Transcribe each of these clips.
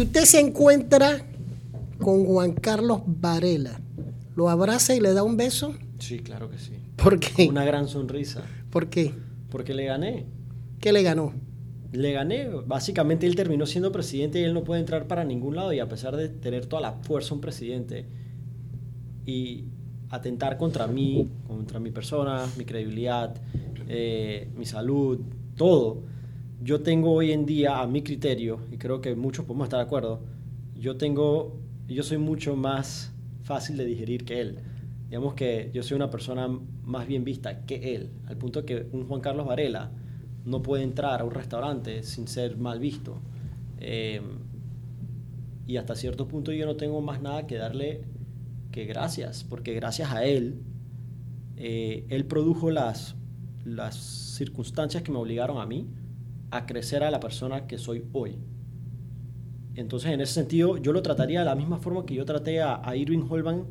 Si usted se encuentra con Juan Carlos Varela, ¿lo abraza y le da un beso? Sí, claro que sí. ¿Por qué? Una gran sonrisa. ¿Por qué? Porque le gané. ¿Qué le ganó? Le gané. Básicamente él terminó siendo presidente y él no puede entrar para ningún lado y a pesar de tener toda la fuerza un presidente y atentar contra mí, contra mi persona, mi credibilidad, eh, mi salud, todo, yo tengo hoy en día a mi criterio, y creo que muchos podemos estar de acuerdo, yo tengo, yo soy mucho más fácil de digerir que él. Digamos que yo soy una persona más bien vista que él, al punto que un Juan Carlos Varela no puede entrar a un restaurante sin ser mal visto. Eh, y hasta cierto punto yo no tengo más nada que darle que gracias, porque gracias a él, eh, él produjo las, las circunstancias que me obligaron a mí a crecer a la persona que soy hoy. Entonces, en ese sentido, yo lo trataría de la misma forma que yo traté a, a Irving Holman,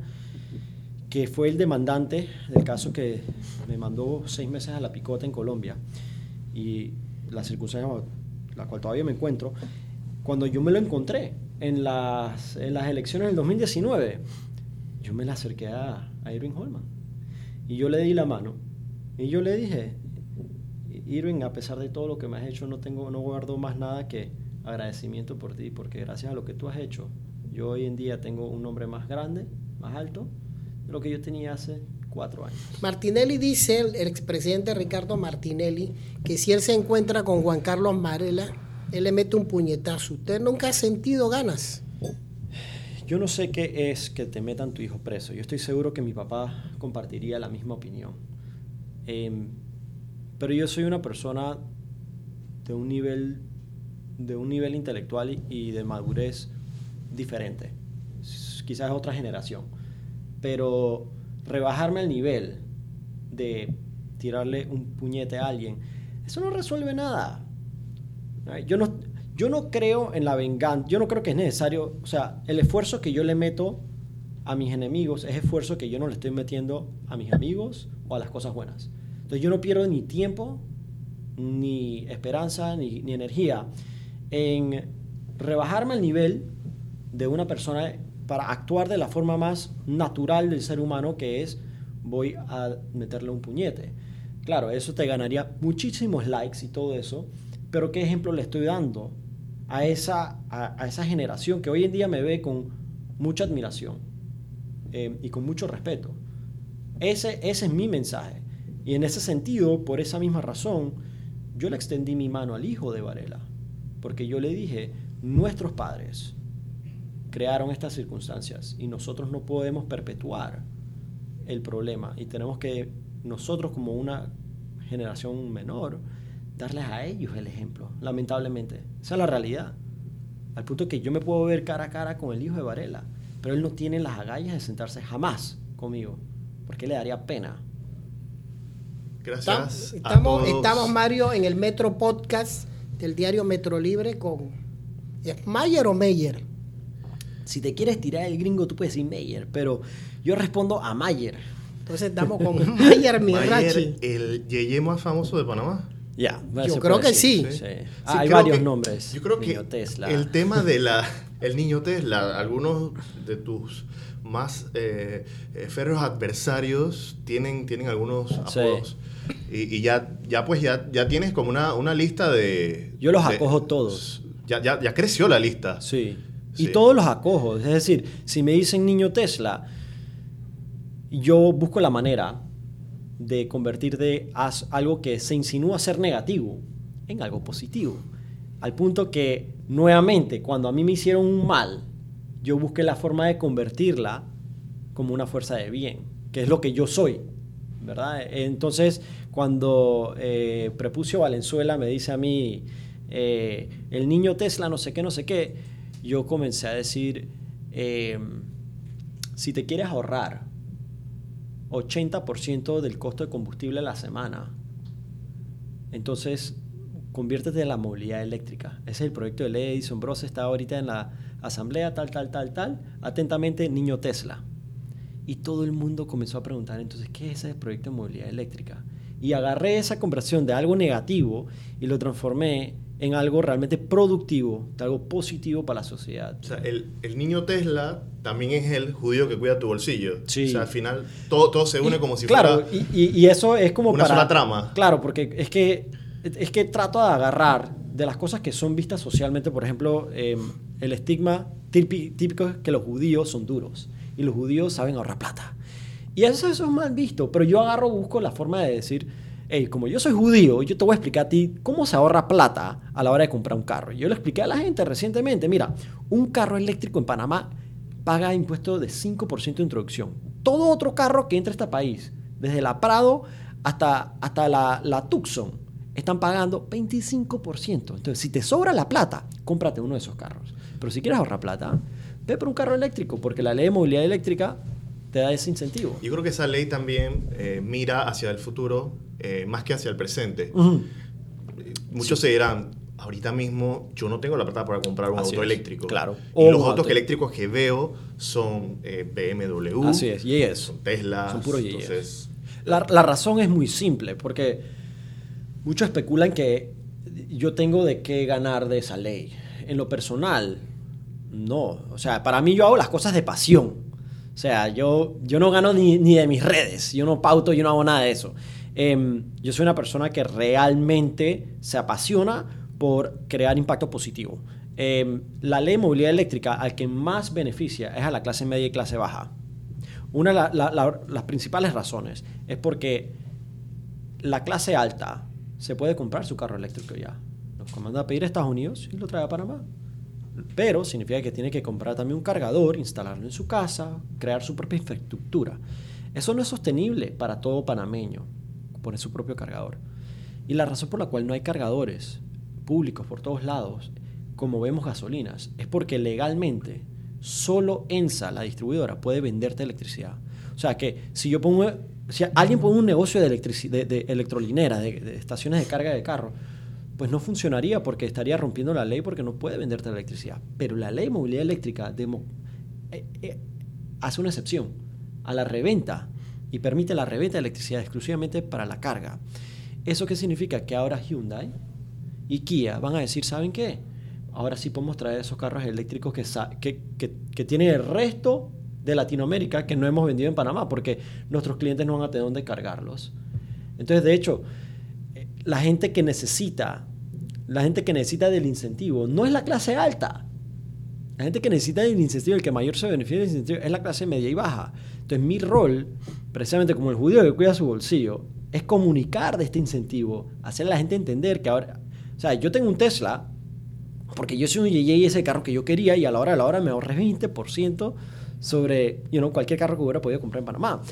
que fue el demandante del caso que me mandó seis meses a la picota en Colombia. Y la circunstancia la cual todavía me encuentro, cuando yo me lo encontré en las, elecciones del 2019, yo me la acerqué a, a Irving Holman. Y yo le di la mano. Y yo le dije, Irving, a pesar de todo lo que me has hecho, no, tengo, no guardo más nada que agradecimiento por ti, porque gracias a lo que tú has hecho, yo hoy en día tengo un nombre más grande, más alto, de lo que yo tenía hace cuatro años. Martinelli dice, el expresidente Ricardo Martinelli, que si él se encuentra con Juan Carlos Varela, él le mete un puñetazo. ¿Usted nunca ha sentido ganas? Yo no sé qué es que te metan tu hijo preso. Yo estoy seguro que mi papá compartiría la misma opinión. Eh, pero yo soy una persona de un nivel, de un nivel intelectual y, de madurez diferente. Quizás otra generación. Pero rebajarme al nivel de tirarle un puñete a alguien, eso no resuelve nada. Yo no, yo no creo en la venganza, yo no creo que es necesario, o sea, el esfuerzo que yo le meto a mis enemigos es esfuerzo que yo no le estoy metiendo a mis amigos o a las cosas buenas. Entonces yo no pierdo ni tiempo, ni esperanza, ni, energía en rebajarme al nivel de una persona para actuar de la forma más natural del ser humano que es voy a meterle un puñete. Claro, eso te ganaría muchísimos likes y todo eso, pero ¿qué ejemplo le estoy dando a esa, a esa generación que hoy en día me ve con mucha admiración eh, y con mucho respeto? Ese, ese es mi mensaje. Y en ese sentido, por esa misma razón, yo le extendí mi mano al hijo de Varela, porque yo le dije, nuestros padres crearon estas circunstancias y nosotros no podemos perpetuar el problema y tenemos que nosotros como una generación menor darles a ellos el ejemplo, lamentablemente. Esa es la realidad. Al punto que yo me puedo ver cara a cara con el hijo de Varela, pero él no tiene las agallas de sentarse jamás conmigo, porque le daría pena. Gracias. Estamos, estamos, Mario, en el Metro Podcast del diario Metro Libre con. ¿Es Mayer o Meyer? Si te quieres tirar el gringo, tú puedes decir Meyer, pero yo respondo a Mayer. Entonces estamos con Mayer Mirachi. El yeye más famoso de Panamá. Ya, yeah, yo creo que decir. sí. sí. sí ah, hay varios que, nombres. Yo creo niño que Tesla. el tema de la el niño Tesla, algunos de tus más eh, eh, férreos adversarios tienen, tienen algunos apodos. Sí. Y, y, ya, ya pues ya, ya tienes como una, una lista de... Yo los de, acojo todos. Ya, ya, ya creció la lista. Sí. sí. Y todos los acojo. Es decir, si me dicen niño Tesla, yo busco la manera de convertir de algo que se insinúa ser negativo en algo positivo. Al punto que, nuevamente, cuando a mí me hicieron un mal, yo busqué la forma de convertirla como una fuerza de bien, que es lo que yo soy, ¿verdad? Entonces, cuando eh, Prepucio Valenzuela me dice a mí, eh, el niño Tesla, no sé qué, no sé qué, yo comencé a decir, eh, si te quieres ahorrar 80% del costo de combustible a la semana, entonces conviértete en la movilidad eléctrica. Ese es el proyecto de ley. Edison Bros está ahorita en la asamblea, tal, tal, tal, tal. Atentamente, niño Tesla. Y todo el mundo comenzó a preguntar, entonces, ¿qué es ese proyecto de movilidad eléctrica? Y agarré esa conversión de algo negativo y lo transformé en algo realmente productivo, algo positivo para la sociedad. O sea, el, el niño Tesla también es el judío que cuida tu bolsillo. Sí. O sea, al final todo, todo se une como si claro, fuera... y, y- y eso es como una para... sola trama. Claro, porque es que, es que trato de agarrar de las cosas que son vistas socialmente, por ejemplo, eh, el estigma típi- típico es que los judíos son duros y los judíos saben ahorrar plata. Y eso, eso es mal visto, pero yo agarro, busco la forma de decir, hey, como yo soy judío, yo te voy a explicar a ti cómo se ahorra plata a la hora de comprar un carro. Yo le expliqué a la gente recientemente, mira, un carro eléctrico en Panamá paga impuesto de 5% de introducción. Todo otro carro que entra a este país, desde la Prado hasta, hasta la, la Tucson, están pagando 25%. Entonces, si te sobra la plata, cómprate uno de esos carros. Pero si quieres ahorrar plata, ve por un carro eléctrico, porque la ley de movilidad eléctrica te da ese incentivo. Yo creo que esa ley también eh, mira hacia el futuro eh, más que hacia el presente. Muchos se dirán, ahorita mismo yo no tengo la plata para comprar un Así auto es, eléctrico. claro. Y O los autos auto- eléctricos que veo son eh, BMW. Así es, y es. Son Tesla. Son puros yeyes. Entonces, La, la razón es muy simple, porque muchos especulan que yo tengo de qué ganar de esa ley. En lo personal, no. O sea, para mí yo hago las cosas de pasión. O sea, yo, yo no gano ni, ni de mis redes, yo no pauto, yo no hago nada de eso. Em, yo soy una persona que realmente se apasiona por crear impacto positivo. Em, la ley de movilidad eléctrica al que más beneficia es a la clase media y clase baja. Una de la- la- la- las principales razones es porque la clase alta se puede comprar su carro eléctrico ya. Lo manda a pedir a Estados Unidos y lo trae a Panamá. Pero significa que tiene que comprar también un cargador, instalarlo en su casa, crear su propia infraestructura. Eso no es sostenible para todo panameño, poner su propio cargador. Y la razón por la cual no hay cargadores públicos por todos lados, como vemos gasolinas, es porque legalmente solo ENSA, la distribuidora, puede venderte electricidad. O sea que si yo pongo, si alguien pone un negocio de, de, de electrolinera, de, de estaciones de carga de carro, pues no funcionaría porque estaría rompiendo la ley porque no puede venderte la electricidad. Pero la ley de movilidad eléctrica demo- eh, eh, hace una excepción a la reventa y permite la reventa de electricidad exclusivamente para la carga. ¿Eso qué significa? Que ahora Hyundai y Kia van a decir, ¿saben qué? Ahora sí podemos traer esos carros eléctricos que, que, que, que tienen el resto de Latinoamérica que no hemos vendido en Panamá porque nuestros clientes no van a tener dónde cargarlos. Entonces, de hecho, la gente que necesita, la gente que necesita del incentivo, no es la clase alta. La gente que necesita del incentivo, el que mayor se beneficia del incentivo, es la clase media y baja. Entonces, mi rol, precisamente como el judío que cuida su bolsillo, es comunicar de este incentivo, hacer a la gente entender que ahora, o sea, yo tengo un Tesla, porque yo soy un y ese carro que yo quería y a la hora de la hora me ahorré 20% sobre you know, cualquier carro que hubiera podido comprar en Panamá.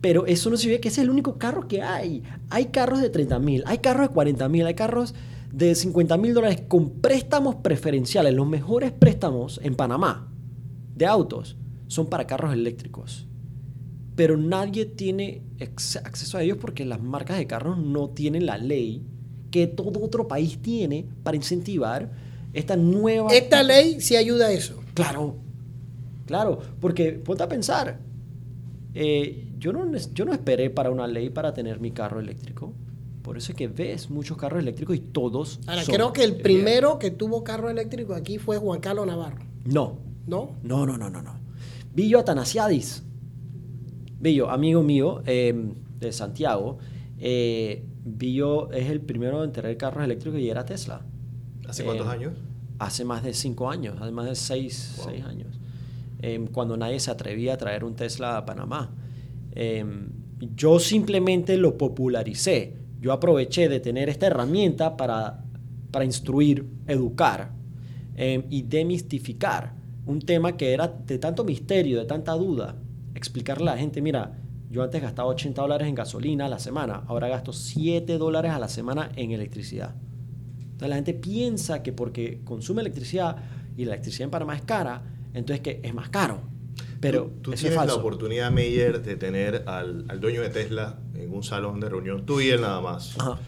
Pero eso no significa que ese es el único carro que hay. Hay carros de 30 mil, hay carros de 40 mil, hay carros de 50 mil dólares con préstamos preferenciales. Los mejores préstamos en Panamá de autos son para carros eléctricos. Pero nadie tiene acceso a ellos porque las marcas de carros no tienen la ley que todo otro país tiene para incentivar esta nueva... Esta ley sí ayuda a eso. Claro, claro, porque ponte a pensar, eh, yo, no, yo no esperé para una ley para tener mi carro eléctrico. Por eso es que ves muchos carros eléctricos y todos... Ahora, son- creo que el eh, primero que tuvo carro eléctrico aquí fue Juan Carlos Navarro, No, ¿no? no, no, no, no. no. Billo Atanasiadis. Billo, amigo mío eh, de Santiago. Eh, Billo es el primero en tener carros eléctricos y era Tesla. ¿Hace cuántos Eh, años? Hace más de cinco años, hace más de seis, Wow. seis años. Em, cuando nadie se atrevía a traer un Tesla a Panamá. Em, yo simplemente lo popularicé. Yo aproveché de tener esta herramienta para, para instruir, educar em, y demistificar un tema que era de tanto misterio, de tanta duda. Explicarle a la gente, mira, yo antes gastaba 80 dólares en gasolina a la semana, ahora gasto 7 dólares a la semana en electricidad. Entonces la gente piensa que porque consume electricidad y la electricidad en Panamá es cara, entonces que es más caro. Pero tú, tú eso es tienes la oportunidad, Meyer, de tener al, al dueño de Tesla en un salón de reunión, tú y él nada más. Ajá.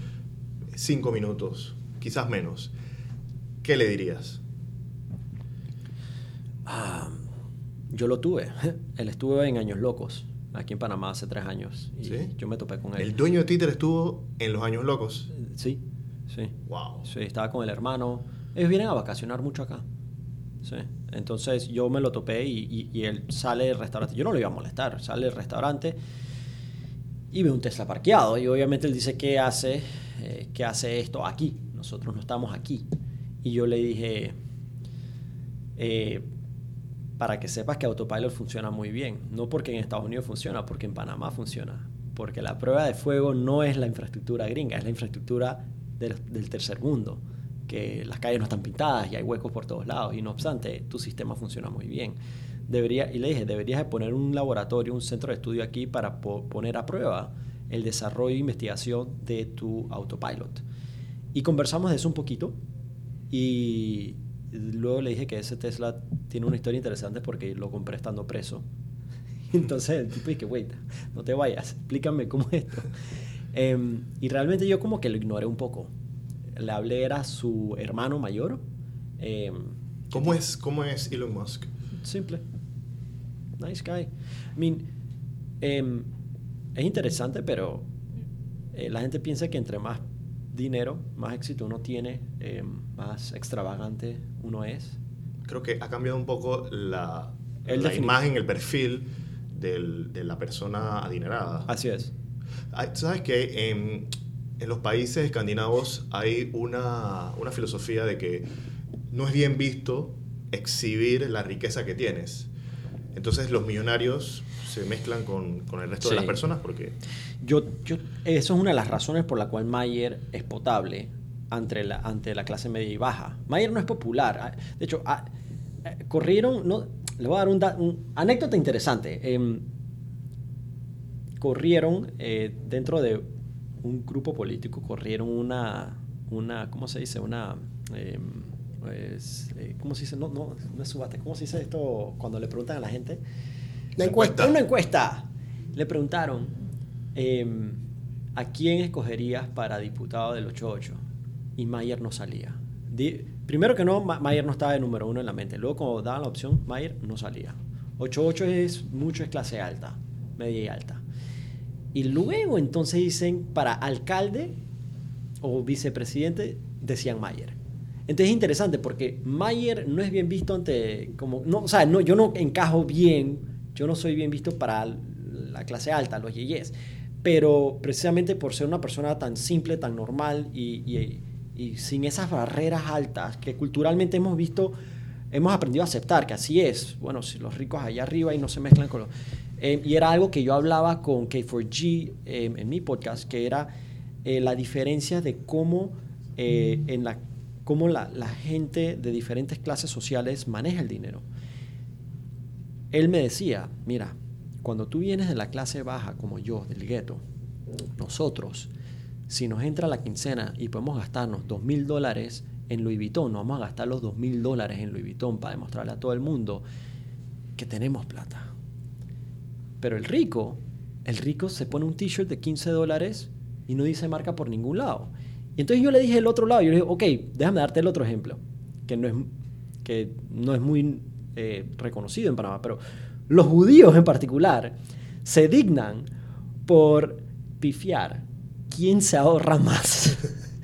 Cinco minutos, quizás menos. ¿Qué le dirías? Ah, yo lo tuve. Él estuvo en Años Locos, aquí en Panamá hace tres años. Y ¿Sí? yo me topé con él. El dueño de Twitter estuvo en los años locos. Sí, Sí. Wow. Sí, estaba con el hermano. Ellos vienen a vacacionar mucho acá. Sí. Entonces yo me lo topé y, y- y él sale del restaurante. Yo no lo iba a molestar. Sale del restaurante y ve un Tesla parqueado. Y obviamente él dice, ¿qué hace? Eh, ¿Qué hace esto aquí? Nosotros no estamos aquí. Y yo le dije, eh, para que sepas que Autopilot funciona muy bien. No porque en Estados Unidos funciona, porque en Panamá funciona. Porque la prueba de fuego no es la infraestructura gringa, es la infraestructura del, del tercer mundo. Que las calles no están pintadas y hay huecos por todos lados. Y no obstante, tu sistema funciona muy bien. Debería, y le dije, deberías de poner un laboratorio, un centro de estudio aquí para po- poner a prueba el desarrollo e investigación de tu autopilot. Y conversamos de eso un poquito. Y luego le dije que ese Tesla tiene una historia interesante porque lo compré estando preso. Entonces el tipo dice, wait, no te vayas, explícame cómo es esto. Em, y realmente yo como que lo ignoré un poco. Le hablé, era su hermano mayor. em, ¿Cómo es, ¿Cómo es Elon Musk? simple. Nice guy. I mean, em, es interesante, pero eh, la gente piensa que entre más dinero, más éxito uno tiene, em, más extravagante uno es. Creo que ha cambiado un poco la, Él la imagen, el perfil del- de la persona adinerada. Así es. ¿Sabes que en, los países escandinavos hay una, una filosofía de que no es bien visto exhibir la riqueza que tienes? Entonces los millonarios se mezclan con, con el resto de las personas porque... Yo, yo, eso es una de las razones por la cual Mayer es potable ante la, ante la clase media y baja. Mayer no es popular. Ah, De hecho, ah, eh, corrieron, no, le voy a dar un, da- un anécdota interesante. Em, corrieron eh, dentro de un grupo político, corrieron una, una ¿cómo se dice? Una, em, pues, eh, ¿cómo se dice? No, no, no es subasta. ¿Cómo se dice esto cuando le preguntan a la gente? La encuesta. Una encuesta. Le preguntaron, em, ¿a quién escogerías para diputado del 88? Y Mayer no salía. Di- primero que no, Ma- Mayer no estaba de número uno en la mente. Luego, cuando daban la opción, Mayer no salía. 88 es mucho, es clase alta, media y alta. Y luego entonces dicen, para alcalde o vicepresidente, decían Mayer. Entonces es interesante porque Mayer no es bien visto ante, como, no, o sea, no, yo no encajo bien, yo no soy bien visto para la clase alta, los yeyes, pero precisamente por ser una persona tan simple, tan normal y, y- y sin esas barreras altas que culturalmente hemos visto, hemos aprendido a aceptar que así es. Bueno, si los ricos allá arriba y no se mezclan con los... Eh, y era algo que yo hablaba con K4G eh, en mi podcast, que era eh, la diferencia de cómo, eh, en la, cómo la, la gente de diferentes clases sociales maneja el dinero. Él me decía, mira, cuando tú vienes de la clase baja como yo, del gueto, nosotros, si nos entra la quincena y podemos gastarnos dos mil dólares en Louis Vuitton, nos vamos a gastar los dos mil dólares en Louis Vuitton para demostrarle a todo el mundo que tenemos plata. Pero el rico, el rico se pone un t-shirt de 15 dólares y no dice marca por ningún lado. Y entonces yo le dije el otro lado, yo le dije, ok, déjame darte el otro ejemplo, que no es, que no es muy eh, reconocido en Panamá, pero los judíos en particular se dignan por pifiar quién se ahorra más.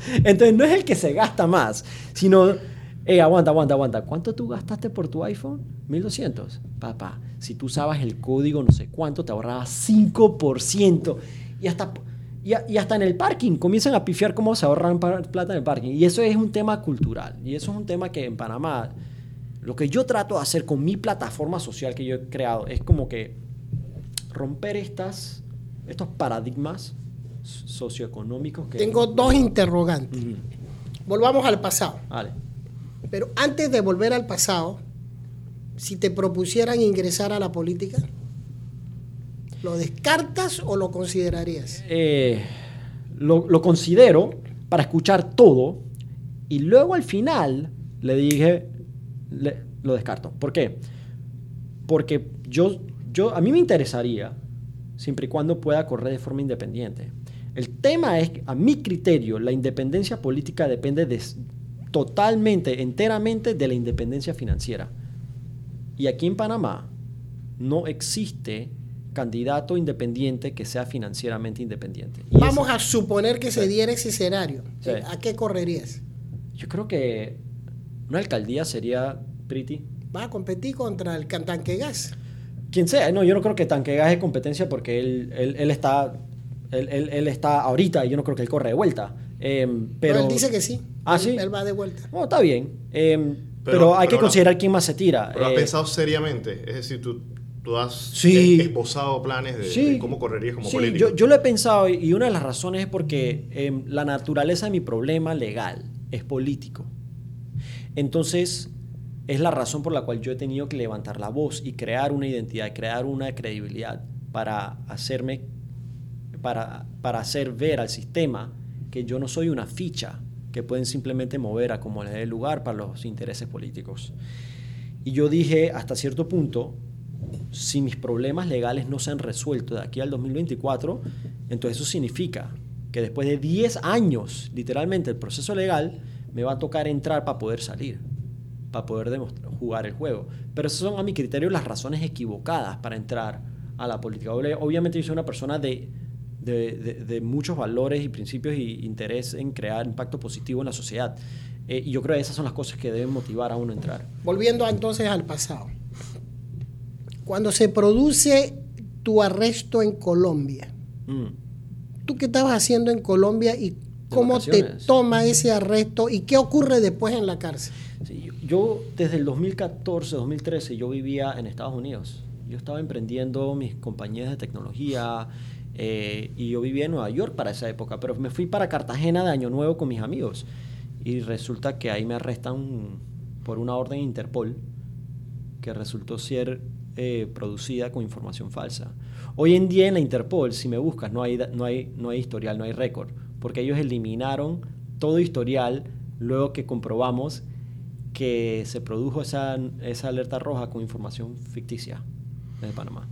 Entonces no es el que se gasta más, sino, eh, aguanta, aguanta, aguanta. ¿Cuánto tú gastaste por tu iPhone? 1200. Papá, si tú usabas el código no sé cuánto, te ahorrabas 5%. Y hasta, y, a- y hasta en el parking comienzan a pifiar cómo se ahorran plata en el parking. Y eso es un tema cultural. Y eso es un tema que en Panamá, lo que yo trato de hacer con mi plataforma social que yo he creado es como que romper estas, estos paradigmas socioeconómicos que... Tengo dos interrogantes. Volvamos al pasado. Vale. Pero antes de volver al pasado, si te propusieran ingresar a la política, ¿lo descartas o lo considerarías? Eh, lo, considero para escuchar todo y luego al final le dije, le- lo descarto. ¿Por qué? Porque yo, yo, a mí me interesaría, siempre y cuando pueda correr de forma independiente. El tema es a mi criterio, la independencia política depende de, totalmente, enteramente de la independencia financiera. Y aquí en Panamá no existe candidato independiente que sea financieramente independiente. Vamos a suponer que se diera ese escenario. ¿A qué correrías? Yo creo que una alcaldía sería pretty. Va a competir contra el Tanque Gas. Quien sea, no, yo no creo que Tanque Gas es competencia porque él, él, está él, está ahorita y yo no creo que él corre de vuelta. Em, pero él dice que sí. Ah, sí. Él va de vuelta. No, está bien. Em, pero, hay que considerar quién más se tira. Pero has eh, pensado seriamente. Es decir, tú, tú has esbozado planes de, cómo correrías como sí, político. Yo, yo, lo he pensado y una de las razones es porque em, la naturaleza de mi problema legal es político. Entonces, es la razón por la cual yo he tenido que levantar la voz y crear una identidad, crear una credibilidad para hacerme, para, para hacer ver al sistema que yo no soy una ficha que pueden simplemente mover a como les dé lugar para los intereses políticos. Y yo dije, hasta cierto punto, si mis problemas legales no se han resuelto de aquí al 2024, entonces eso significa que después de 10 años, literalmente, el proceso legal, me va a tocar entrar para poder salir, para poder jugar el juego. Pero esas son a mi criterio las razones equivocadas para entrar a la política. Obviamente yo soy una persona de, de, muchos valores y principios y interés en crear impacto positivo en la sociedad. Eh, y yo creo que esas son las cosas que deben motivar a uno a entrar. Volviendo entonces al pasado. Cuando se produce tu arresto en Colombia, mm. ¿tú qué estabas haciendo en Colombia y cómo te toma ese arresto y qué ocurre después en la cárcel? yo, desde el 2014, 2013, yo vivía en Estados Unidos. Yo estaba emprendiendo mis compañías de tecnología eh, y yo vivía en Nueva York para esa época, pero me fui para Cartagena de Año Nuevo con mis amigos y resulta que ahí me arrestan por una orden Interpol que resultó ser eh, producida con información falsa. Hoy en día en la Interpol, si me buscas, no hay, no hay, no hay historial, no hay récord, porque ellos eliminaron todo historial luego que comprobamos que se produjo esa, esa alerta roja con información ficticia desde Panamá.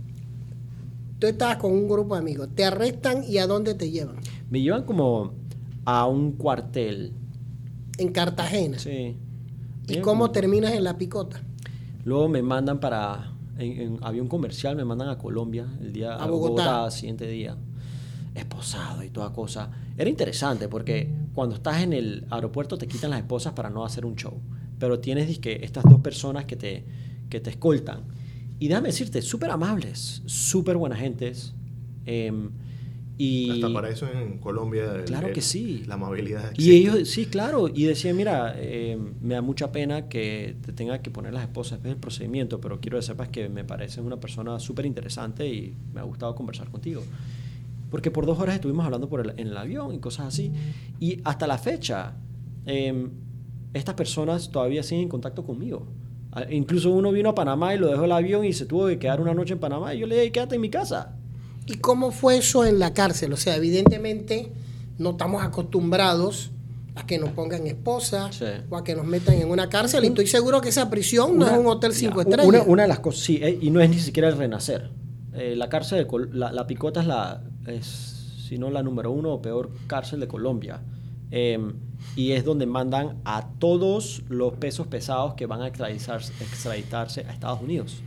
Tú estabas con un grupo de amigos, te arrestan y a dónde te llevan? Me llevan como a un cuartel. ¿En Cartagena? Sí. ¿Y cómo terminas en la picota? Luego me mandan para, en, avión comercial, me mandan a Colombia el día, a Bogotá, siguiente día. Esposado y toda cosa. Era interesante porque cuando estás en el aeropuerto te quitan las esposas para no hacer un show. Pero tienes que estas dos personas que te, que te escoltan. Y déjame decirte, súper amables, súper buenas gentes. Em, y Hasta para eso en Colombia. Claro que sí. La amabilidad. Y ellos, sí, claro. Y decían, mira, em, me da mucha pena que te tenga que poner las esposas después del procedimiento, pero quiero que sepas que me pareces una persona súper interesante y me ha gustado conversar contigo. Porque por dos horas estuvimos hablando por en el avión y cosas así. Y hasta la fecha, em, estas personas todavía siguen en contacto conmigo. Incluso uno vino a Panamá y lo dejó el avión y se tuvo que quedar una noche en Panamá. Y yo le dije, quédate en mi casa. ¿Y cómo fue eso en la cárcel? O sea, evidentemente no estamos acostumbrados a que nos pongan esposa o a que nos metan en una cárcel. Y estoy seguro que esa prisión no es un hotel cinco estrellas. Una, de las cosas, sí, eh, y no es ni siquiera el renacer. Eh, la cárcel, de la, la, Picota es la, es, si no la número uno o peor cárcel de Colombia. Em, y es donde mandan a todos los pesos pesados que van a extraditarse a Estados Unidos.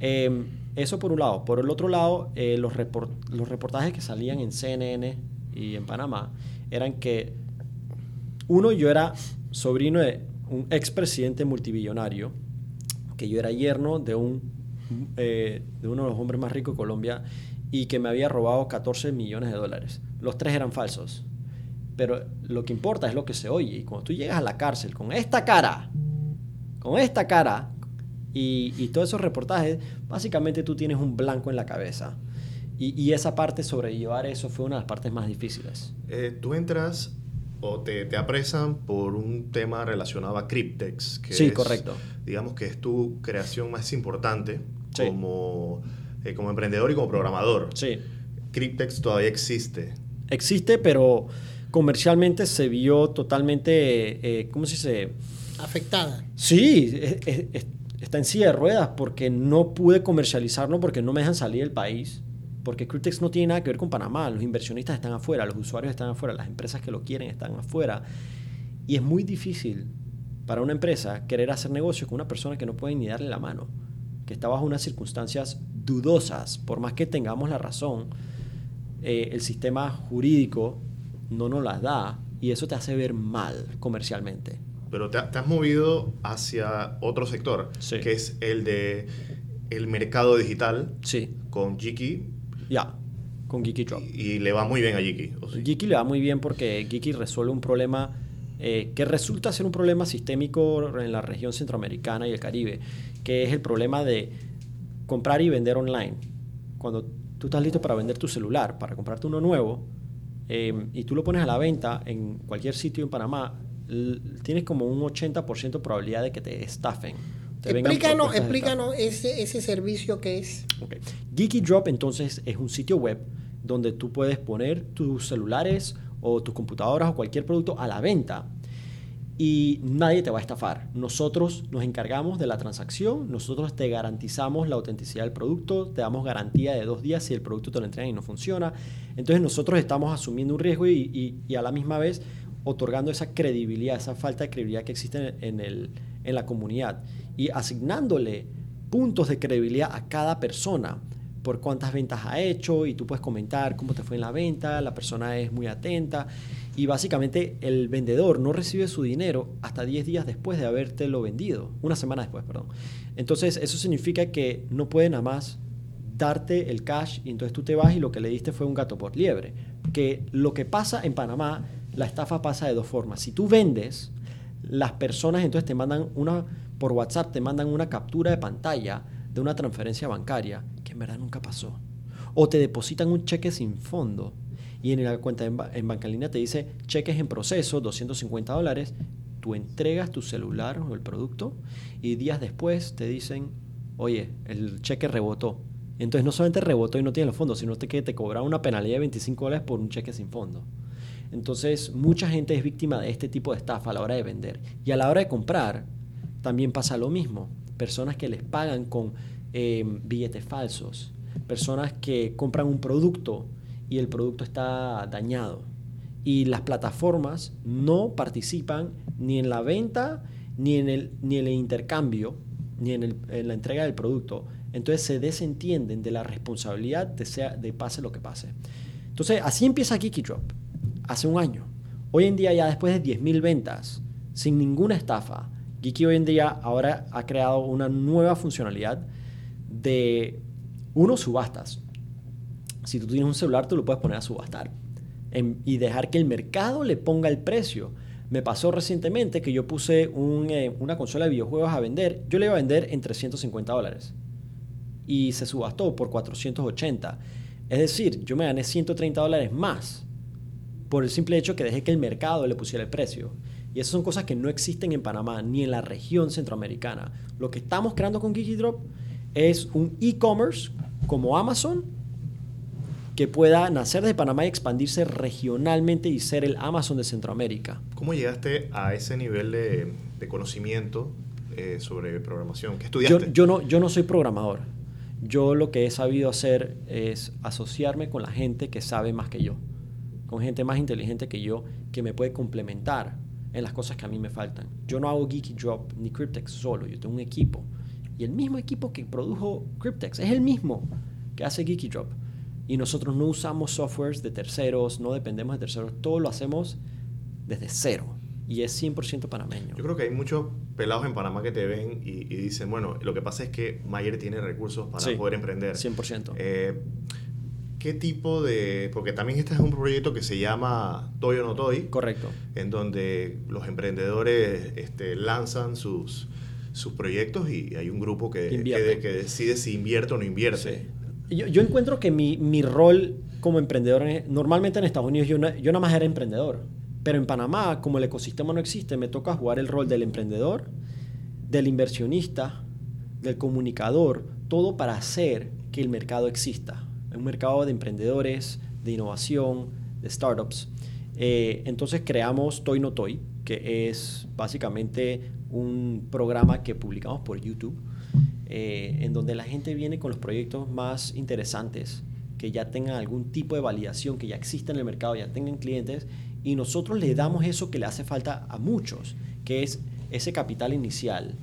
Em, eso por un lado. Por el otro lado, eh, los, los reportajes que salían en CNN y en Panamá eran que, uno, yo era sobrino de un expresidente multibillonario, que yo era yerno de, un, eh, de uno de los hombres más ricos de Colombia y que me había robado 14 millones de dólares. Los tres eran falsos. Pero lo que importa es lo que se oye. Y cuando tú llegas a la cárcel con esta cara, con esta cara, y, y todos esos reportajes, básicamente tú tienes un blanco en la cabeza. Y, y esa parte, sobrellevar eso, fue una de las partes más difíciles. Eh, tú entras o te, te, apresan por un tema relacionado a Cryptex. Que sí, correcto. Digamos que es tu creación más importante como, eh, como emprendedor y como programador. Sí. Cryptex todavía existe. Existe, pero comercialmente se vio totalmente, eh, ¿cómo se dice? Afectada. Sí, está en silla de ruedas porque no pude comercializarlo porque no me dejan salir del país. Porque Cryptex no tiene nada que ver con Panamá. Los inversionistas están afuera, los usuarios están afuera, las empresas que lo quieren están afuera. Y es muy difícil para una empresa querer hacer negocio con una persona que no puede ni darle la mano que está bajo unas circunstancias dudosas, por más que tengamos la razón, eh, el sistema jurídico no nos las da y eso te hace ver mal comercialmente. Pero te, has movido hacia otro sector, que es el de el mercado digital sí. con Jiki. Ya, con Geeky Drop. Y, le va muy bien a Jiki. Geeky le va muy bien porque Geeky resuelve un problema eh, que resulta ser un problema sistémico en la región centroamericana y el Caribe, que es el problema de comprar y vender online. Cuando tú estás listo para vender tu celular, para comprarte uno nuevo, eh, y tú lo pones a la venta en cualquier sitio en Panamá, tienes como un 80% probabilidad de que te estafen. explícanos, explícanos ese, ese, servicio que es. Okay. Geeky Drop entonces es un sitio web donde tú puedes poner tus celulares o tus computadoras o cualquier producto a la venta y nadie te va a estafar. Nosotros nos encargamos de la transacción, nosotros te garantizamos la autenticidad del producto, te damos garantía de dos días si el producto te lo entregan y no funciona. Entonces nosotros estamos asumiendo un riesgo y, y, a la misma vez otorgando esa credibilidad, esa falta de credibilidad que existe en, el, en la comunidad y asignándole puntos de credibilidad a cada persona por cuántas ventas ha hecho y tú puedes comentar cómo te fue en la venta, la persona es muy atenta y básicamente el vendedor no recibe su dinero hasta 10 días después de habértelo vendido, una semana después, perdón. Entonces eso significa que no puede nada más darte el cash y entonces tú te vas y lo que le diste fue un gato por liebre. Que lo que pasa en Panamá, la estafa pasa de dos formas. Si tú vendes, las personas entonces te mandan una, por WhatsApp te mandan una captura de pantalla de una transferencia bancaria en verdad nunca pasó. O te depositan un cheque sin fondo y en la cuenta en, en banca línea te dice cheques en proceso, 250 dólares. Tú entregas tu celular o el producto y días después te dicen, oye, el cheque rebotó. Entonces no solamente rebotó y no tiene los fondos, sino que te cobra una penalidad de 25 dólares por un cheque sin fondo. Entonces mucha gente es víctima de este tipo de estafa a la hora de vender. Y a la hora de comprar también pasa lo mismo. Personas que les pagan con eh, billetes falsos. Personas que compran un producto y el producto está dañado. Y las plataformas no participan ni en la venta, ni en el, ni en el intercambio, ni en, la entrega del producto. Entonces se desentienden de la responsabilidad de, sea, de pase lo que pase. Entonces así empieza Geeky Drop, hace un año. Hoy en día ya después de 10.000 ventas, sin ninguna estafa, Geeky hoy en día ahora ha creado una nueva funcionalidad de, uno, subastas si tú tienes un celular, tú lo puedes poner a subastar y dejar que el mercado le ponga el precio. Me pasó recientemente que yo puse eh, una consola de videojuegos a vender. Yo le iba a vender en 350 dólares y se subastó por 480. Es decir, yo me gané 130 dólares más por el simple hecho que dejé que el mercado le pusiera el precio. Y esas son cosas que no existen en Panamá ni en la región centroamericana. Lo que estamos creando con Geeky Drop es un e-commerce como Amazon que pueda nacer de Panamá y expandirse regionalmente y ser el Amazon de Centroamérica. ¿Cómo llegaste a ese nivel de, conocimiento eh, sobre programación? ¿Qué estudiaste? Yo, yo, no, yo no soy programador. Yo lo que he sabido hacer es asociarme con la gente que sabe más que yo, con gente más inteligente que yo, que me puede complementar en las cosas que a mí me faltan. Yo no hago Geeky Drop ni Cryptex solo, yo tengo un equipo. Y el mismo equipo que produjo Cryptex es el mismo que hace Geeky Drop. Y nosotros no usamos softwares de terceros, no dependemos de terceros, todo lo hacemos desde cero. Y es 100% panameño. Yo creo que hay muchos pelados en Panamá que te ven y, dicen, bueno, lo que pasa es que Mayer tiene recursos para poder emprender. 100%. Eh, ¿Qué tipo de...? Porque también este es un proyecto que se llama Toy o No Toy. Correcto. En donde los emprendedores este, lanzan sus, sus proyectos y hay un grupo que, que, que, decide si invierte o no invierte. Yo, encuentro que mi, mi, rol como emprendedor, normalmente en Estados Unidos yo, yo nada más era emprendedor, pero en Panamá, como el ecosistema no existe, me toca jugar el rol del emprendedor, del inversionista, del comunicador, todo para hacer que el mercado exista. Un mercado de emprendedores, de innovación, de startups. Eh, entonces creamos Toy No Toy, que es básicamente un programa que publicamos por YouTube eh, en donde la gente viene con los proyectos más interesantes, que ya tengan algún tipo de validación, que ya exista en el mercado, ya tengan clientes, y nosotros le damos eso que le hace falta a muchos, que es ese capital inicial,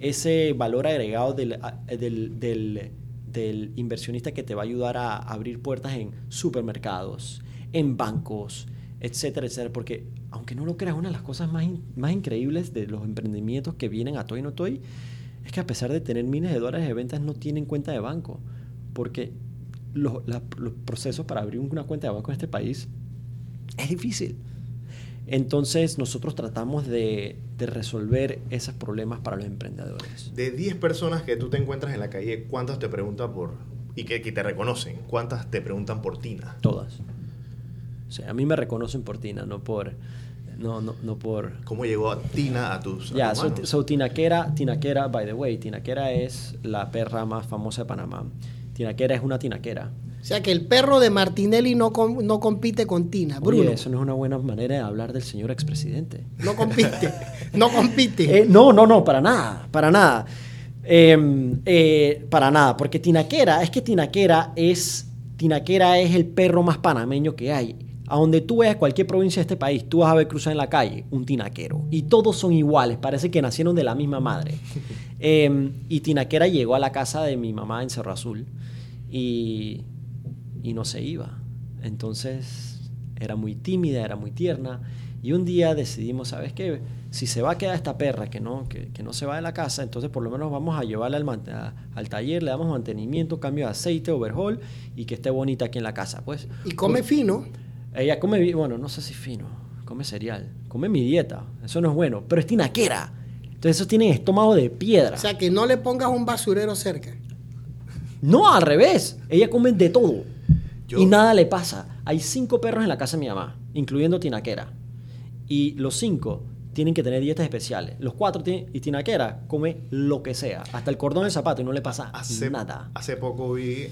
ese valor agregado del, del, del, del, inversionista que te va a ayudar a abrir puertas en supermercados, en bancos, etcétera, etcétera. Porque, aunque no lo creas, una de las cosas más, más increíbles de los emprendimientos que vienen a Toy No Toy es que a pesar de tener miles de dólares de ventas, no tienen cuenta de banco. Porque los, los procesos para abrir una cuenta de banco en este país es difícil. Entonces nosotros tratamos de, de, resolver esos problemas para los emprendedores. De 10 personas que tú te encuentras en la calle, ¿cuántas te preguntan por... y que, que te reconocen? ¿Cuántas te preguntan por Tina? Todas. O sea, a mí me reconocen por Tina, no por... No, no, no por... ¿Cómo llegó Tina a tus Ya, yeah, so, so, Tinaquera, Tinaquera, by the way, Tinaquera es la perra más famosa de Panamá. Tinaquera es una tinaquera. O sea que el perro de Martinelli no, no compite con Tina. Bruno. Oye, eso no es una buena manera de hablar del señor expresidente. No compite. no compite. Eh, no, no, no, para nada. Para nada. Eh, eh, para nada. Porque Tinaquera, es que Tinaquera es. Tinaquera es el perro más panameño que hay. A donde tú veas cualquier provincia de este país, tú vas a ver cruzar en la calle un tinaquero. Y todos son iguales, parece que nacieron de la misma madre. eh, y Tinaquera llegó a la casa de mi mamá en Cerro Azul. Y y no se iba. Entonces era muy tímida, era muy tierna. Y un día decidimos, ¿sabes qué? Si se va a quedar esta perra que no, que, que no se va de la casa, entonces por lo menos vamos a llevarla al, a, al, taller, le damos mantenimiento, cambio de aceite, overhaul y que esté bonita aquí en la casa. Pues, y come fino. Ella come, bueno, no sé si fino, come cereal, come mi dieta, eso no es bueno, pero es tinaquera. Entonces eso tiene estómago de piedra. O sea, que no le pongas un basurero cerca. No, al revés. Ella come de todo. Yo... Y nada le pasa. Hay cinco perros en la casa de mi mamá, incluyendo Tinaquera. Y los cinco tienen que tener dietas especiales. Los cuatro tienen, y Tinaquera come lo que sea, hasta el cordón del zapato y no le pasa hace, nada. Hace poco vi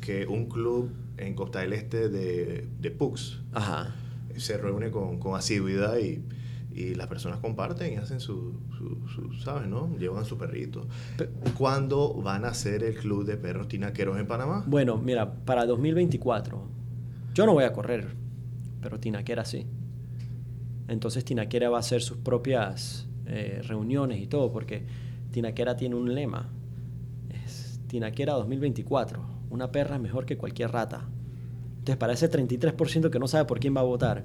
que un club en Costa del Este de, de Pugs Ajá. se reúne con, con asiduidad y, y, las personas comparten y hacen su, su, su ¿sabes? ¿no? Llevan su perrito. ¿Cuándo van a hacer el club de perros tinaqueros en Panamá? Bueno, mira, para 2024 yo no voy a correr, pero Tinaquera sí. Entonces Tinaquera va a hacer sus propias eh, reuniones y todo, porque Tinaquera tiene un lema. Es Tinaquera 2024. Una perra es mejor que cualquier rata. Entonces para ese 33% que no sabe por quién va a votar,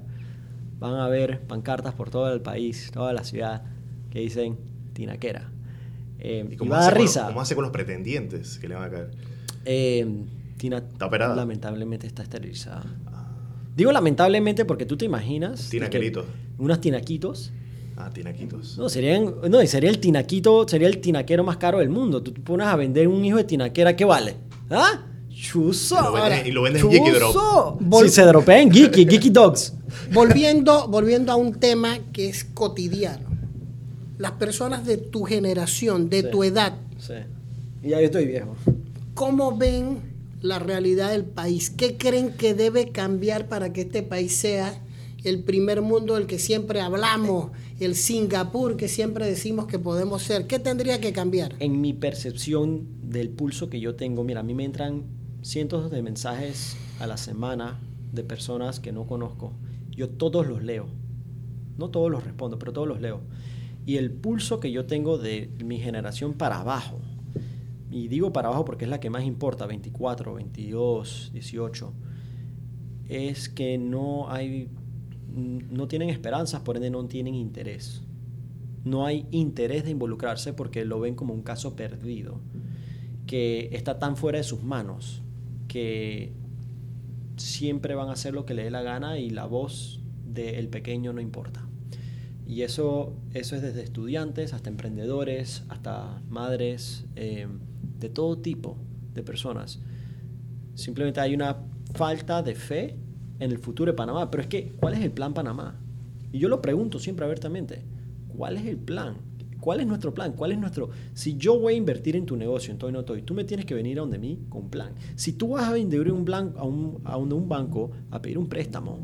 van a ver pancartas por todo el país, toda la ciudad, que dicen Tinaquera. Eh, ¿Y cómo, y hace risa. Con, ¿Cómo hace con los pretendientes que le van a caer? Eh, Tina ¿Está operada? lamentablemente está esterilizada. Ah. Digo lamentablemente porque tú te imaginas... Tinaqueritos. Unas tinaquitos. Ah, tinaquitos. No, serían, no, sería el tinaquito, sería el tinaquero más caro del mundo. Tú te pones a vender un hijo de tinaquera, ¿qué vale? ¿Ah? Chuzo. Y lo vendes, y lo vendes en Geeky Drop. Vol sí, se dropea en Geeky, Geeky Dogs. Volviendo, volviendo a un tema que es cotidiano. Las personas de tu generación, de Sí. tu edad, Sí. Y ya yo estoy viejo. ¿cómo ven la realidad del país? ¿Qué creen que debe cambiar para que este país sea el primer mundo del que siempre hablamos, el Singapur que siempre decimos que podemos ser? ¿Qué tendría que cambiar? En mi percepción del pulso que yo tengo, mira, a mí me entran cientos de mensajes a la semana de personas que no conozco. Yo todos los leo. No todos los respondo, pero todos los leo. Y el pulso que yo tengo de mi generación para abajo, y digo para abajo porque es la que más importa, 24, 22, 18, es que no hay, no tienen esperanzas, por ende no tienen interés. No hay interés de involucrarse porque lo ven como un caso perdido, que está tan fuera de sus manos, que siempre van a hacer lo que le dé la gana y la voz del pequeño no importa. Y eso, eso es desde estudiantes hasta emprendedores, hasta madres, eh, de todo tipo de personas. Simplemente hay una falta de fe en el futuro de Panamá. Pero es que, ¿cuál es el plan Panamá? Y yo lo pregunto siempre abiertamente, ¿cuál es el plan? ¿Cuál es nuestro plan? ¿Cuál es nuestro...? Si yo voy a invertir en tu negocio, en Toy No Toy, tú me tienes que venir a donde mí con plan. Si tú vas a vender un plan, a, un, a un banco a pedir un préstamo,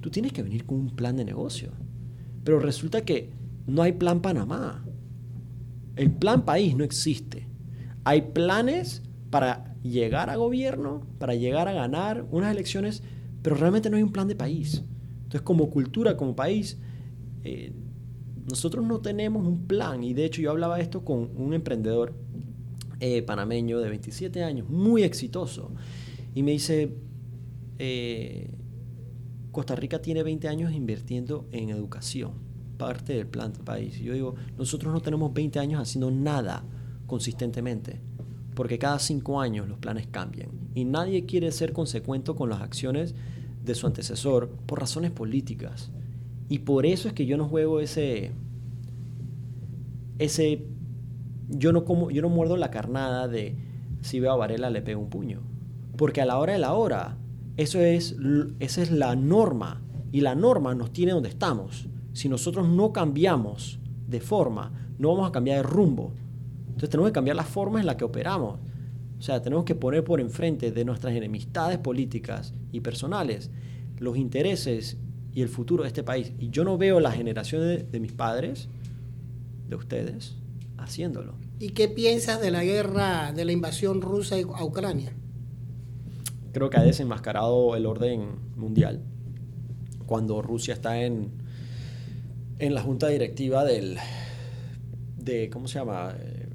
tú tienes que venir con un plan de negocio. Pero resulta que no hay plan Panamá. El plan país no existe. Hay planes para llegar a gobierno, para llegar a ganar unas elecciones, pero realmente no hay un plan de país. Entonces, como cultura, como país, eh, nosotros no tenemos un plan. Y de hecho yo hablaba esto con un emprendedor eh, panameño de 27 años, muy exitoso. Y me dice, eh, Costa Rica tiene 20 años invirtiendo en educación, parte del plan del país. yo digo, nosotros no tenemos 20 años haciendo nada consistentemente, porque cada 5 años los planes cambian. Y nadie quiere ser consecuente con las acciones de su antecesor por razones políticas. Y por eso es que yo no juego ese. Ese. Yo no, como, yo no muerdo la carnada de si veo a Varela le pego un puño. Porque a la hora de la hora, eso es, esa es la norma. Y la norma nos tiene donde estamos. Si nosotros no cambiamos de forma, no vamos a cambiar de rumbo. Entonces tenemos que cambiar las formas en las que operamos. O sea, tenemos que poner por enfrente de nuestras enemistades políticas y personales los intereses y el futuro de este país. Y yo no veo la generación de, mis padres, de ustedes, haciéndolo. ¿Y qué piensas de la guerra, de la invasión rusa a Ucrania? Creo que ha desenmascarado el orden mundial. Cuando Rusia está en, en la junta directiva del, de, ¿cómo se llama? Eh,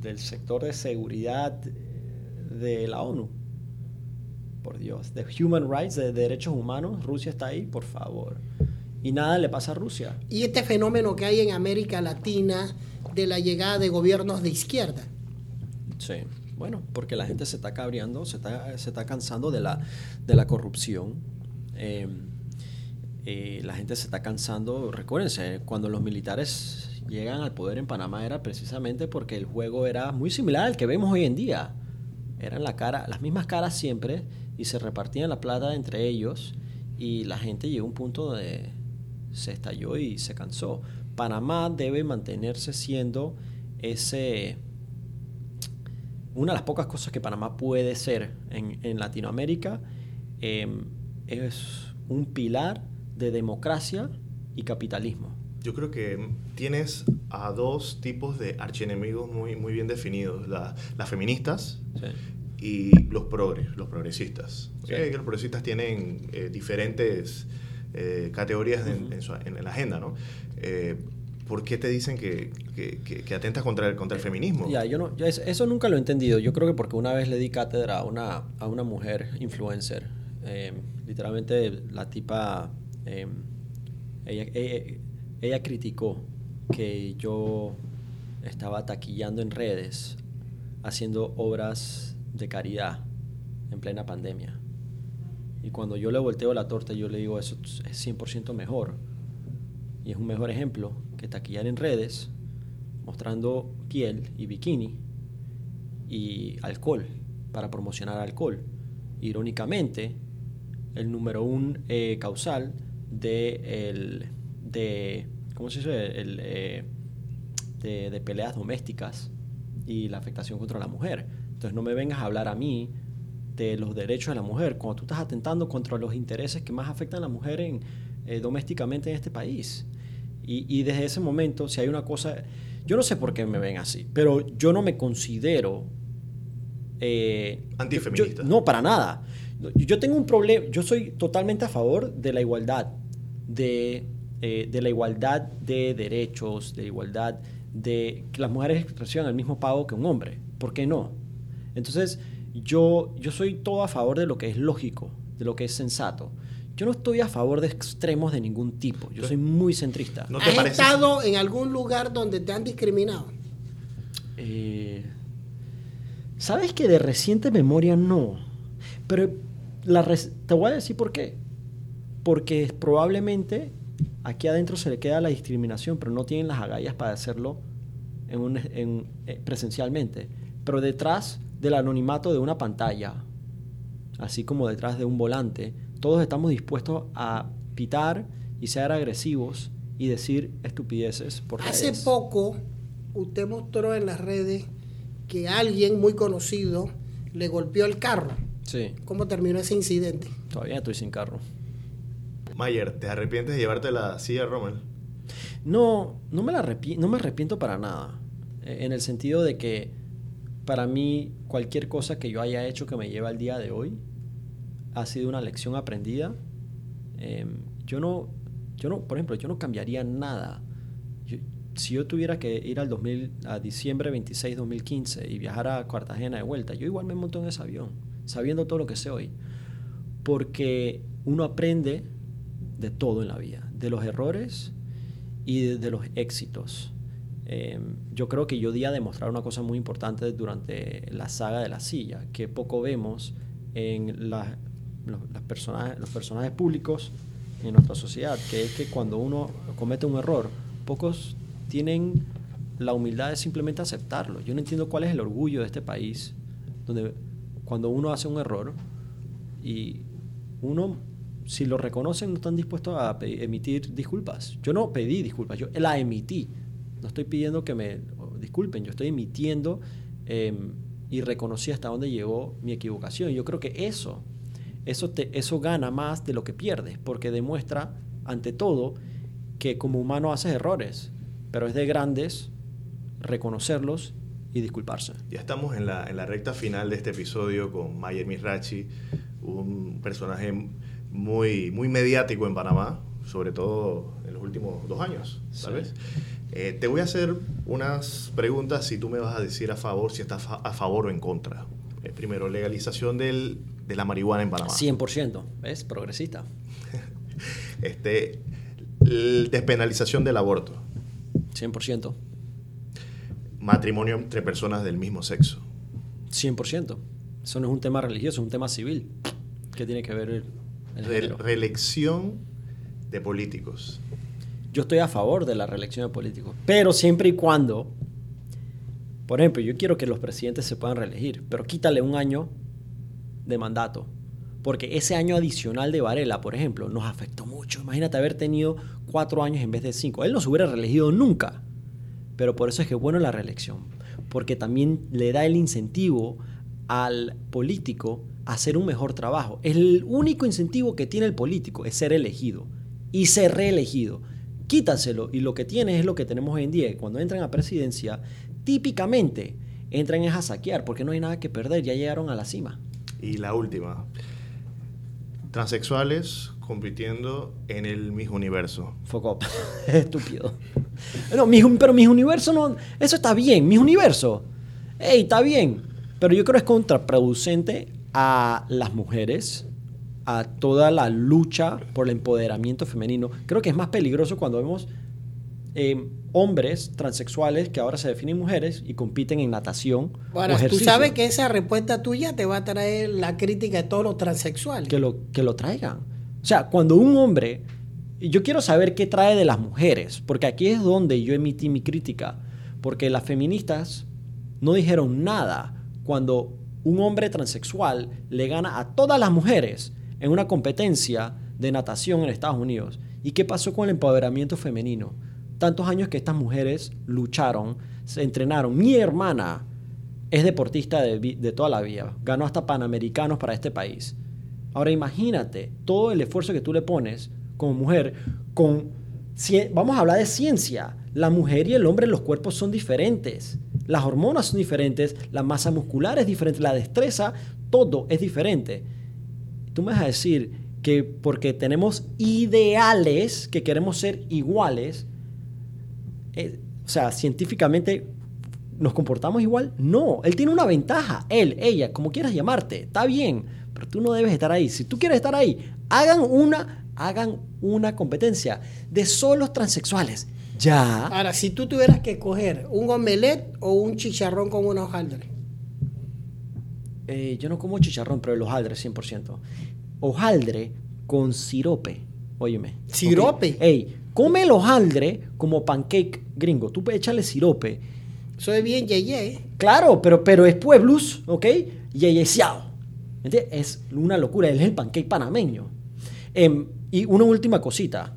del sector de seguridad de la ONU por Dios. De Human Rights, de derechos humanos, Rusia está ahí, por favor. Y nada le pasa a Rusia. Y este fenómeno que hay en América Latina de la llegada de gobiernos de izquierda. Sí, bueno, porque la gente se está cabreando, se está, se está cansando de la, de la corrupción. Em, eh, la gente se está cansando. Recuérdense, cuando los militares llegan al poder en Panamá era precisamente porque el juego era muy similar al que vemos hoy en día. Eran la cara, las mismas caras siempre y se repartían la plata entre ellos y la gente llegó a un punto donde se estalló y se cansó. Panamá debe mantenerse siendo ese una de las pocas cosas que Panamá puede ser en, Latinoamérica em, es un pilar de democracia y capitalismo. Yo creo que tienes a dos tipos de archienemigos muy, muy bien definidos. las feministas y los progres, los progresistas. los progresistas tienen eh, diferentes eh, categorías en, la agenda, ¿no? Eh, ¿Por qué te dicen que, que, atentas contra el, contra el feminismo? Ya, yo no, eso nunca lo he entendido. Yo creo que porque una vez le di cátedra a una, a una mujer influencer. literalmente la tipa, ella, ella criticó que yo estaba taquillando en redes, haciendo obras de caridad en plena pandemia. Y cuando yo le volteo la torta, yo le digo, eso es 100% mejor. Y es un mejor ejemplo que taquillar en redes, mostrando piel y bikini y alcohol, para promocionar alcohol. Irónicamente, el número un eh, causal de, el, de, ¿cómo se dice? El, eh, de, de peleas domésticas y la afectación contra la mujer entonces no me vengas a hablar a mí de los derechos de la mujer cuando tú estás atentando contra los intereses que más afectan a la mujer en, eh, domésticamente en este país. Y, desde ese momento, si hay una cosa, yo no sé por qué me ven así, pero yo no me considero... Eh, Antifeminista. no, para nada. Yo tengo un problema, yo soy totalmente a favor de la igualdad, de, eh, de la igualdad de derechos, de igualdad de que las mujeres reciban el mismo pago que un hombre. ¿Por qué no? Entonces, yo, yo soy todo a favor de lo que es lógico, de lo que es sensato. Yo no estoy a favor de extremos de ningún tipo. Yo soy muy centrista. ¿No ¿Has estado en algún lugar donde te han discriminado? Eh, Sabes que de reciente memoria no. Pero la te voy a decir por qué. Porque probablemente aquí adentro se le queda la discriminación, pero no tienen las agallas para hacerlo en eh, presencialmente. Pero detrás del anonimato de una pantalla, así como detrás de un volante, todos estamos dispuestos a pitar y ser agresivos y decir estupideces. Por Hace poco usted mostró en las redes que alguien muy conocido le golpeó el carro. Sí. ¿Cómo terminó ese incidente? Todavía estoy sin carro. Mayer, ¿te arrepientes de llevarte la silla, Rommel? No, no me, la no me arrepiento para nada. En el sentido de que para mí cualquier cosa que yo haya hecho que me lleve al día de hoy ha sido una lección aprendida. Em, yo no, yo no, por ejemplo, yo no cambiaría nada si yo tuviera que ir al 2000, a diciembre 26, 2015 y viajar a Cartagena de vuelta, yo igual me monto en ese avión, sabiendo todo lo que sé hoy. Porque uno aprende de todo en la vida, de los errores y de, los éxitos. Em, yo creo que yo di a demostrar una cosa muy importante durante la saga de la silla, que poco vemos en los, personajes, los personajes públicos en nuestra sociedad, que es que cuando uno comete un error, pocos tienen la humildad de simplemente aceptarlo. Yo no entiendo cuál es el orgullo de este país, donde cuando uno hace un error y uno, si lo reconocen, no están dispuestos a emitir disculpas. Yo no pedí disculpas, yo la emití. No estoy pidiendo que me disculpen, yo estoy emitiendo em, y reconocí hasta dónde llegó mi equivocación. Yo creo que eso, eso, te, eso gana más de lo que pierdes, porque demuestra, ante todo, que como humano haces errores pero es de grandes reconocerlos y disculparse. Ya estamos en la, en la recta final de este episodio con Mayer Mirachi, un personaje muy, muy mediático en Panamá, sobre todo en los últimos dos años, ¿sabes? Eh, te voy a hacer unas preguntas si tú me vas a decir a favor, si estás a favor o en contra. Eh, primero, legalización del, de la marihuana en Panamá. 100%, ¿ves? Progresista. este, despenalización del aborto. 100%. Matrimonio entre personas del mismo sexo. 100%. Eso no es un tema religioso, es un tema civil. ¿Qué tiene que ver el, reelección de políticos. Yo estoy a favor de la reelección de políticos, pero siempre y cuando, por ejemplo, yo quiero que los presidentes se puedan reelegir, pero quítale un año de mandato. Porque ese año adicional de Varela, por ejemplo, nos afectó mucho. Imagínate haber tenido cuatro años en vez de cinco. Él no se hubiera reelegido nunca. Pero por eso es que es bueno la reelección. Porque también le da el incentivo al político a hacer un mejor trabajo. El único incentivo que tiene el político es ser elegido y ser reelegido. Quítaselo y lo que tiene es lo que tenemos hoy en día. Cuando entran a presidencia, típicamente entran a saquear porque no hay nada que perder, ya llegaron a la cima. Y la última, transexuales compitiendo en el Miss Universo. Foco, estúpido. No, pero Miss Universo no, eso está bien, Miss Universo. Ey, está bien, pero yo creo que es contraproducente a las mujeres, a toda la lucha por el empoderamiento femenino. Creo que es más peligroso cuando vemos eh, hombres transexuales que ahora se definen mujeres y compiten en natación. Bueno, tú sabes que esa respuesta tuya te va a traer la crítica de todos los transexuales. Que lo, que lo traigan. O sea, cuando un hombre, yo quiero saber qué trae de las mujeres, porque aquí es donde yo emití mi crítica, porque las feministas no dijeron nada cuando un hombre transexual le gana a todas las mujeres en una competencia de natación en Estados Unidos. ¿Y qué pasó con el empoderamiento femenino? tantos años que estas mujeres lucharon, se entrenaron. Mi hermana es deportista de, toda la vida, ganó hasta panamericanos para este país. Ahora imagínate todo el esfuerzo que tú le pones como mujer con... Vamos a hablar de ciencia. La mujer y el hombre, los cuerpos son diferentes. Las hormonas son diferentes, la masa muscular es diferente, la destreza, todo es diferente. Tú me vas a decir que porque tenemos ideales que queremos ser iguales, eh, o sea, científicamente nos comportamos igual. No, él tiene una ventaja. Él, ella, como quieras llamarte, está bien, pero tú no debes estar ahí. Si tú quieres estar ahí, hagan una, hagan una competencia de solos transexuales. Ya. Ahora, si tú tuvieras que coger un omelette o un chicharrón con una hojaldre. Eh, yo no como chicharrón, pero el hojaldre 100%. Hojaldre con sirope. Óyeme. ¿Sirope? Ey, Come el hojaldre como pancake gringo. Tú echarle sirope. Eso es bien yeye. Claro, pero, pero es pueblus, ¿ok? ¿Entiendes? Es una locura. Él es el pancake panameño. Em, y una última cosita.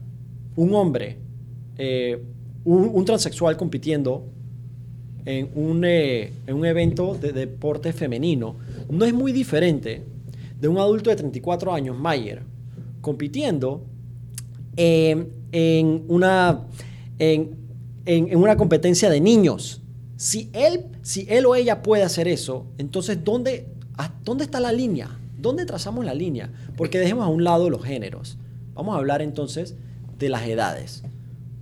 Un hombre, eh, un, transexual compitiendo en un, eh, en un evento de deporte femenino no es muy diferente de un adulto de 34 años, Mayer, compitiendo en en una, en, una competencia de niños. Si él, si él o ella puede hacer eso, entonces ¿dónde, ¿dónde está la línea? ¿Dónde trazamos la línea? Porque dejemos a un lado los géneros. Vamos a hablar entonces de las edades.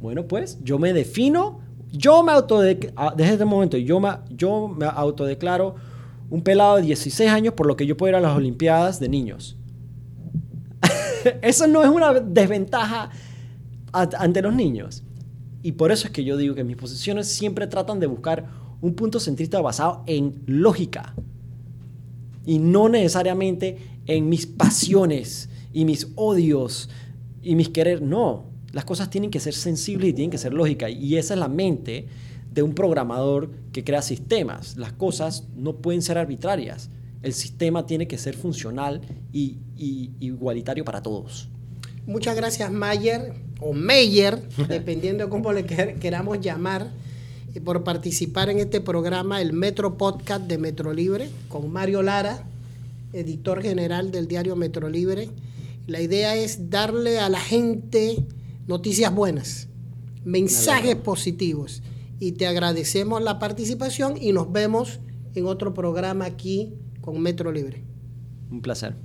Bueno, pues yo me defino, yo me autodeclaro, ah, desde este momento, yo me, yo me un pelado de 16 años por lo que yo puedo ir a las Olimpiadas de niños. Eso no es una desventaja ante los niños. Y por eso es que yo digo que mis posiciones siempre tratan de buscar un punto centrista basado en lógica y no necesariamente en mis pasiones y mis odios y mis querer. No, las cosas tienen que ser sensibles y tienen que ser lógicas. Y esa es la mente de un programador que crea sistemas. Las cosas no pueden ser arbitrarias. El sistema tiene que ser funcional y, igualitario para todos. Muchas gracias, Mayer, o Meyer, dependiendo de cómo le queramos llamar por participar en este programa, el Metro Podcast de Metro Libre, con Mario Lara, editor general del diario Metro Libre. La idea es darle a la gente noticias buenas, mensajes positivos. Y te agradecemos la participación y nos vemos en otro programa aquí con Metro Libre. Un placer.